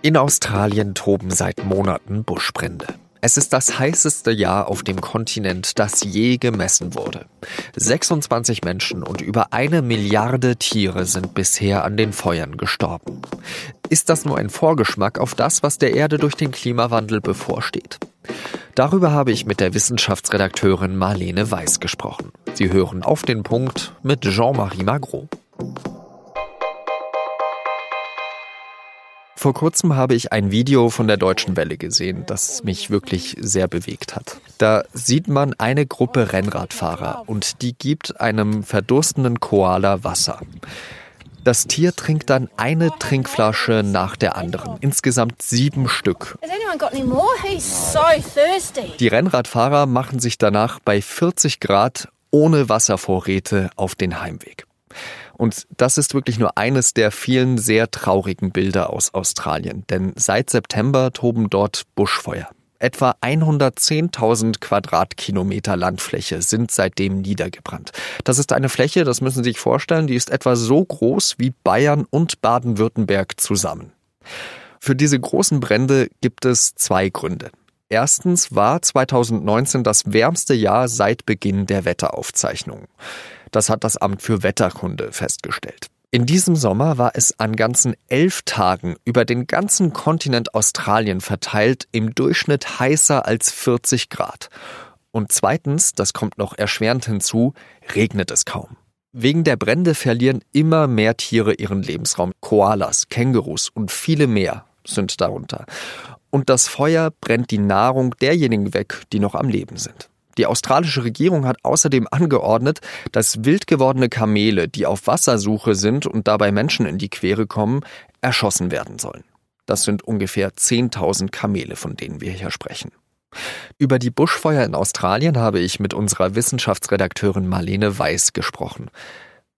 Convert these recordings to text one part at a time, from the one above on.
In Australien toben seit Monaten Buschbrände. Es ist das heißeste Jahr auf dem Kontinent, das je gemessen wurde. 26 Menschen und über eine Milliarde Tiere sind bisher an den Feuern gestorben. Ist das nur ein Vorgeschmack auf das, was der Erde durch den Klimawandel bevorsteht? Darüber habe ich mit der Wissenschaftsredakteurin Marlene Weiß gesprochen. Sie hören auf den Punkt mit Jean-Marie Magro. Vor kurzem habe ich ein Video von der Deutschen Welle gesehen, das mich wirklich sehr bewegt hat. Da sieht man eine Gruppe Rennradfahrer und die gibt einem verdurstenden Koala Wasser. Das Tier trinkt dann eine Trinkflasche nach der anderen, insgesamt sieben Stück. Die Rennradfahrer machen sich danach bei 40 Grad ohne Wasservorräte auf den Heimweg. Und das ist wirklich nur eines der vielen sehr traurigen Bilder aus Australien, denn seit September toben dort Buschfeuer. Etwa 110.000 Quadratkilometer Landfläche sind seitdem niedergebrannt. Das ist eine Fläche, das müssen Sie sich vorstellen, die ist etwa so groß wie Bayern und Baden-Württemberg zusammen. Für diese großen Brände gibt es zwei Gründe. Erstens war 2019 das wärmste Jahr seit Beginn der Wetteraufzeichnungen. Das hat das Amt für Wetterkunde festgestellt. In diesem Sommer war es an ganzen elf Tagen über den ganzen Kontinent Australien verteilt im Durchschnitt heißer als 40 Grad. Und zweitens, das kommt noch erschwerend hinzu, regnet es kaum. Wegen der Brände verlieren immer mehr Tiere ihren Lebensraum. Koalas, Kängurus und viele mehr sind darunter. Und das Feuer brennt die Nahrung derjenigen weg, die noch am Leben sind. Die australische Regierung hat außerdem angeordnet, dass wild gewordene Kamele, die auf Wassersuche sind und dabei Menschen in die Quere kommen, erschossen werden sollen. Das sind ungefähr 10.000 Kamele, von denen wir hier sprechen. Über die Buschfeuer in Australien habe ich mit unserer Wissenschaftsredakteurin Marlene Weiß gesprochen.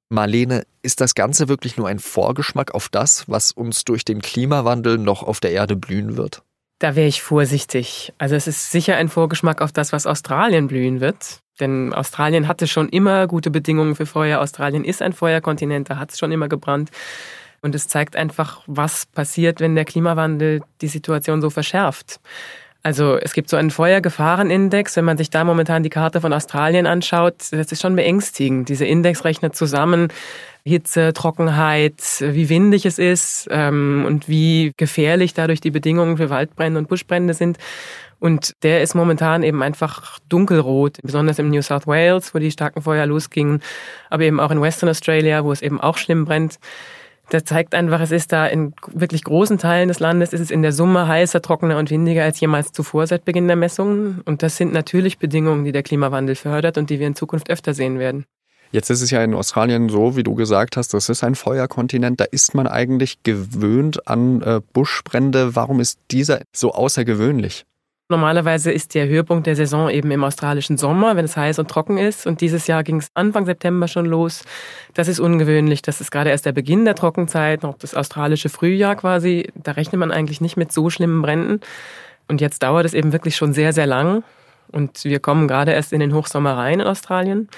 Marlene, ist das Ganze wirklich nur ein Vorgeschmack auf das, was uns durch den Klimawandel noch auf der Erde blühen wird? Da wäre ich vorsichtig. Also es ist sicher ein Vorgeschmack auf das, was Australien blühen wird. Denn Australien hatte schon immer gute Bedingungen für Feuer. Australien ist ein Feuerkontinent, da hat es schon immer gebrannt. Und es zeigt einfach, was passiert, wenn der Klimawandel die Situation so verschärft. Also es gibt so einen Feuergefahrenindex, wenn man sich da momentan die Karte von Australien anschaut, das ist schon beängstigend. Dieser Index rechnet zusammen Hitze, Trockenheit, wie windig es ist ähm, und wie gefährlich dadurch die Bedingungen für Waldbrände und Buschbrände sind. Und der ist momentan eben einfach dunkelrot, besonders im New South Wales, wo die starken Feuer losgingen, aber eben auch in Western Australia, wo es eben auch schlimm brennt. Der zeigt einfach, es ist da in wirklich großen Teilen des Landes, ist es in der Summe heißer, trockener und windiger als jemals zuvor seit Beginn der Messungen. Und das sind natürlich Bedingungen, die der Klimawandel fördert und die wir in Zukunft öfter sehen werden. Jetzt ist es ja in Australien so, wie du gesagt hast, das ist ein Feuerkontinent. Da ist man eigentlich gewöhnt an äh, Buschbrände. Warum ist dieser so außergewöhnlich? Normalerweise ist der Höhepunkt der Saison eben im australischen Sommer, wenn es heiß und trocken ist. Und dieses Jahr ging es Anfang September schon los. Das ist ungewöhnlich. Das ist gerade erst der Beginn der Trockenzeit, noch das australische Frühjahr quasi. Da rechnet man eigentlich nicht mit so schlimmen Bränden. Und jetzt dauert es eben wirklich schon sehr, sehr lang. Und wir kommen gerade erst in den Hochsommer rein in Australien.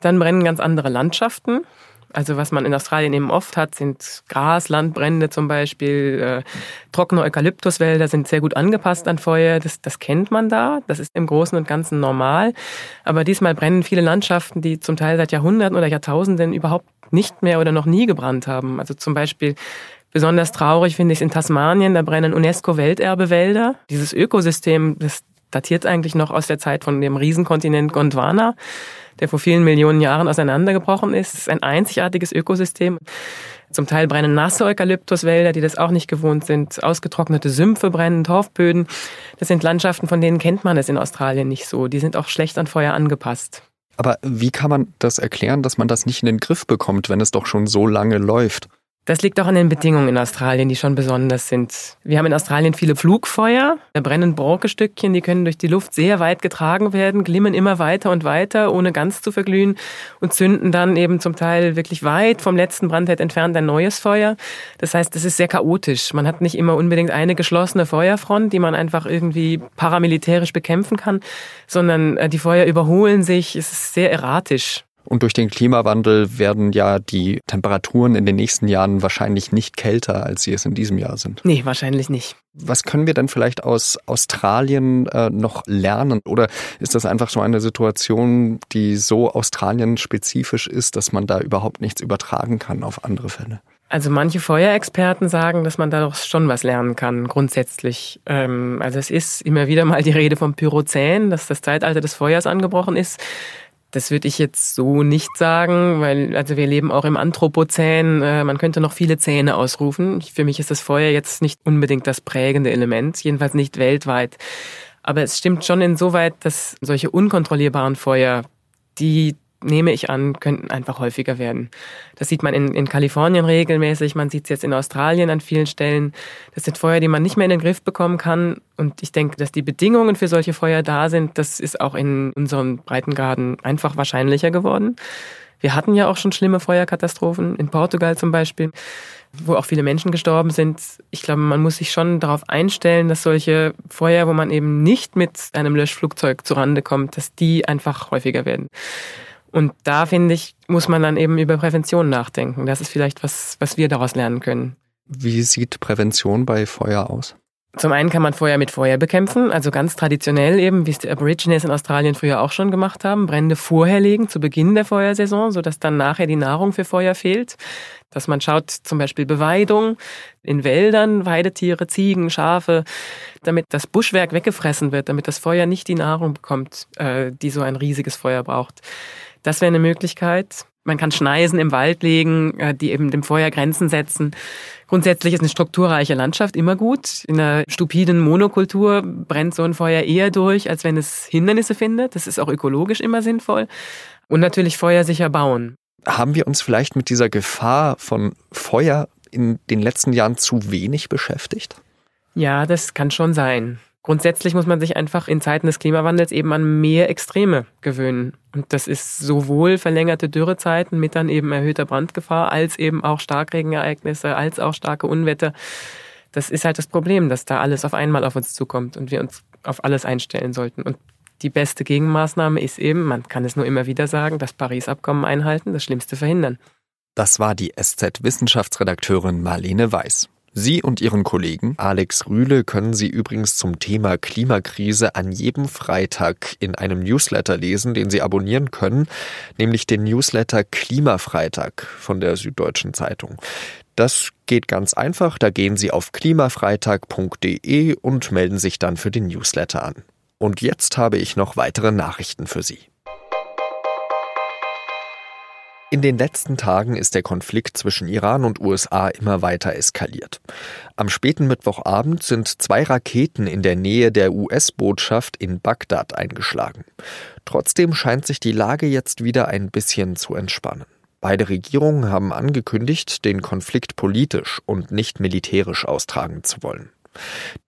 Dann brennen ganz andere Landschaften. Also was man in Australien eben oft hat, sind Graslandbrände zum Beispiel, äh, trockene Eukalyptuswälder sind sehr gut angepasst an Feuer. Das, das kennt man da. Das ist im Großen und Ganzen normal. Aber diesmal brennen viele Landschaften, die zum Teil seit Jahrhunderten oder Jahrtausenden überhaupt nicht mehr oder noch nie gebrannt haben. Also zum Beispiel besonders traurig finde ich es in Tasmanien. Da brennen UNESCO-Welterbewälder. Dieses Ökosystem, das datiert eigentlich noch aus der Zeit von dem Riesenkontinent Gondwana der vor vielen Millionen Jahren auseinandergebrochen ist. Es ist ein einzigartiges Ökosystem. Zum Teil brennen nasse Eukalyptuswälder, die das auch nicht gewohnt sind. Ausgetrocknete Sümpfe brennen, Torfböden. Das sind Landschaften, von denen kennt man es in Australien nicht so. Die sind auch schlecht an Feuer angepasst. Aber wie kann man das erklären, dass man das nicht in den Griff bekommt, wenn es doch schon so lange läuft? Das liegt auch an den Bedingungen in Australien, die schon besonders sind. Wir haben in Australien viele Flugfeuer. Da brennen Borkestückchen, die können durch die Luft sehr weit getragen werden, glimmen immer weiter und weiter, ohne ganz zu verglühen und zünden dann eben zum Teil wirklich weit vom letzten Brandherd entfernt ein neues Feuer. Das heißt, es ist sehr chaotisch. Man hat nicht immer unbedingt eine geschlossene Feuerfront, die man einfach irgendwie paramilitärisch bekämpfen kann, sondern äh, die Feuer überholen sich. Es ist sehr erratisch. Und durch den Klimawandel werden ja die Temperaturen in den nächsten Jahren wahrscheinlich nicht kälter, als sie es in diesem Jahr sind. Nee, wahrscheinlich nicht. Was können wir denn vielleicht aus Australien äh, noch lernen? Oder ist das einfach so eine Situation, die so Australien-spezifisch ist, dass man da überhaupt nichts übertragen kann auf andere Fälle? Also manche Feuerexperten sagen, dass man da doch schon was lernen kann, grundsätzlich. Ähm, also es ist immer wieder mal die Rede vom Pyrozän, dass das Zeitalter des Feuers angebrochen ist. Das würde ich jetzt so nicht sagen, weil also wir leben auch im Anthropozän. Äh, man könnte noch viele Zähne ausrufen. Für mich ist das Feuer jetzt nicht unbedingt das prägende Element, jedenfalls nicht weltweit. Aber es stimmt schon insoweit, dass solche unkontrollierbaren Feuer, die nehme ich an, könnten einfach häufiger werden. Das sieht man in, in Kalifornien regelmäßig, man sieht es jetzt in Australien an vielen Stellen. Das sind Feuer, die man nicht mehr in den Griff bekommen kann. Und ich denke, dass die Bedingungen für solche Feuer da sind, das ist auch in unseren Breitengraden einfach wahrscheinlicher geworden. Wir hatten ja auch schon schlimme Feuerkatastrophen, in Portugal zum Beispiel, wo auch viele Menschen gestorben sind. Ich glaube, man muss sich schon darauf einstellen, dass solche Feuer, wo man eben nicht mit einem Löschflugzeug zurande kommt, dass die einfach häufiger werden. Und da finde ich, muss man dann eben über Prävention nachdenken. Das ist vielleicht was, was wir daraus lernen können. Wie sieht Prävention bei Feuer aus? Zum einen kann man Feuer mit Feuer bekämpfen, also ganz traditionell eben, wie es die Aborigines in Australien früher auch schon gemacht haben, Brände vorher legen zu Beginn der Feuersaison, sodass dann nachher die Nahrung für Feuer fehlt. Dass man schaut, zum Beispiel Beweidung in Wäldern, Weidetiere, Ziegen, Schafe, damit das Buschwerk weggefressen wird, damit das Feuer nicht die Nahrung bekommt, äh, die so ein riesiges Feuer braucht. Das wäre eine Möglichkeit. Man kann Schneisen im Wald legen, äh, die eben dem Feuer Grenzen setzen. Grundsätzlich ist eine strukturreiche Landschaft immer gut. In einer stupiden Monokultur brennt so ein Feuer eher durch, als wenn es Hindernisse findet. Das ist auch ökologisch immer sinnvoll. Und natürlich feuersicher bauen. Haben wir uns vielleicht mit dieser Gefahr von Feuer in den letzten Jahren zu wenig beschäftigt? Ja, das kann schon sein. Grundsätzlich muss man sich einfach in Zeiten des Klimawandels eben an mehr Extreme gewöhnen. Und das ist sowohl verlängerte Dürrezeiten mit dann eben erhöhter Brandgefahr, als eben auch Starkregenereignisse, als auch starke Unwetter. Das ist halt das Problem, dass da alles auf einmal auf uns zukommt und wir uns auf alles einstellen sollten. Und die beste Gegenmaßnahme ist eben, man kann es nur immer wieder sagen, das Paris-Abkommen einhalten, das Schlimmste verhindern. Das war die SZ-Wissenschaftsredakteurin Marlene Weiß. Sie und Ihren Kollegen Alex Rühle können Sie übrigens zum Thema Klimakrise an jedem Freitag in einem Newsletter lesen, den Sie abonnieren können, nämlich den Newsletter Klimafreitag von der Süddeutschen Zeitung. Das geht ganz einfach, da gehen Sie auf klimafreitag.de und melden sich dann für den Newsletter an. Und jetzt habe ich noch weitere Nachrichten für Sie. In den letzten Tagen ist der Konflikt zwischen Iran und USA immer weiter eskaliert. Am späten Mittwochabend sind zwei Raketen in der Nähe der US-Botschaft in Bagdad eingeschlagen. Trotzdem scheint sich die Lage jetzt wieder ein bisschen zu entspannen. Beide Regierungen haben angekündigt, den Konflikt politisch und nicht militärisch austragen zu wollen.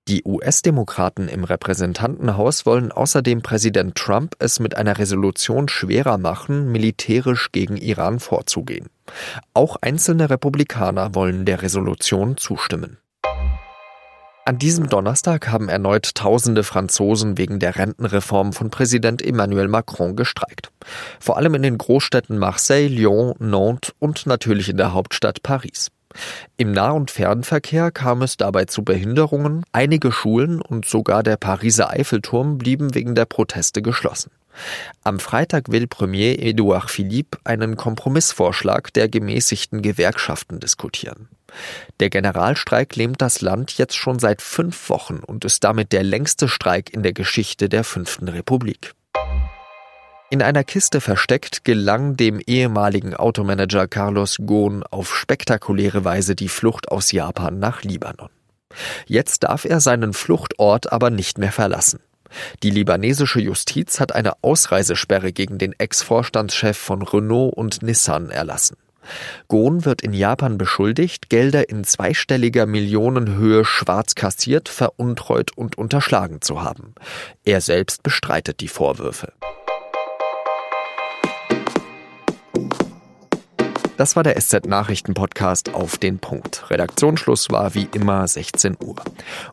Die US-Demokraten im Repräsentantenhaus wollen außerdem Präsident Trump es mit einer Resolution schwerer machen, militärisch gegen Iran vorzugehen. Auch einzelne Republikaner wollen der Resolution zustimmen. An diesem Donnerstag haben erneut tausende Franzosen wegen der Rentenreform von Präsident Emmanuel Macron gestreikt. Vor allem in den Großstädten Marseille, Lyon, Nantes und natürlich in der Hauptstadt Paris. Im Nah- und Fernverkehr kam es dabei zu Behinderungen, einige Schulen und sogar der Pariser Eiffelturm blieben wegen der Proteste geschlossen. Am Freitag will Premier Edouard Philippe einen Kompromissvorschlag der gemäßigten Gewerkschaften diskutieren. Der Generalstreik lähmt das Land jetzt schon seit fünf Wochen und ist damit der längste Streik in der Geschichte der Fünften Republik. In einer Kiste versteckt gelang dem ehemaligen Automanager Carlos Ghosn auf spektakuläre Weise die Flucht aus Japan nach Libanon. Jetzt darf er seinen Fluchtort aber nicht mehr verlassen. Die libanesische Justiz hat eine Ausreisesperre gegen den Ex-Vorstandschef von Renault und Nissan erlassen. Ghosn wird in Japan beschuldigt, Gelder in zweistelliger Millionenhöhe schwarz kassiert, veruntreut und unterschlagen zu haben. Er selbst bestreitet die Vorwürfe. Das war der SZ-Nachrichten-Podcast auf den Punkt. Redaktionsschluss war wie immer 16 Uhr.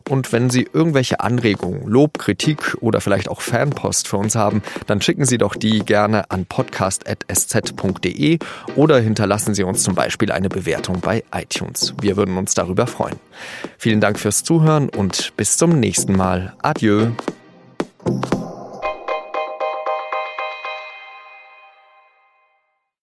Und wenn Sie irgendwelche Anregungen, Lob, Kritik oder vielleicht auch Fanpost für uns haben, dann schicken Sie doch die gerne an podcast.sz.de oder hinterlassen Sie uns zum Beispiel eine Bewertung bei iTunes. Wir würden uns darüber freuen. Vielen Dank fürs Zuhören und bis zum nächsten Mal. Adieu.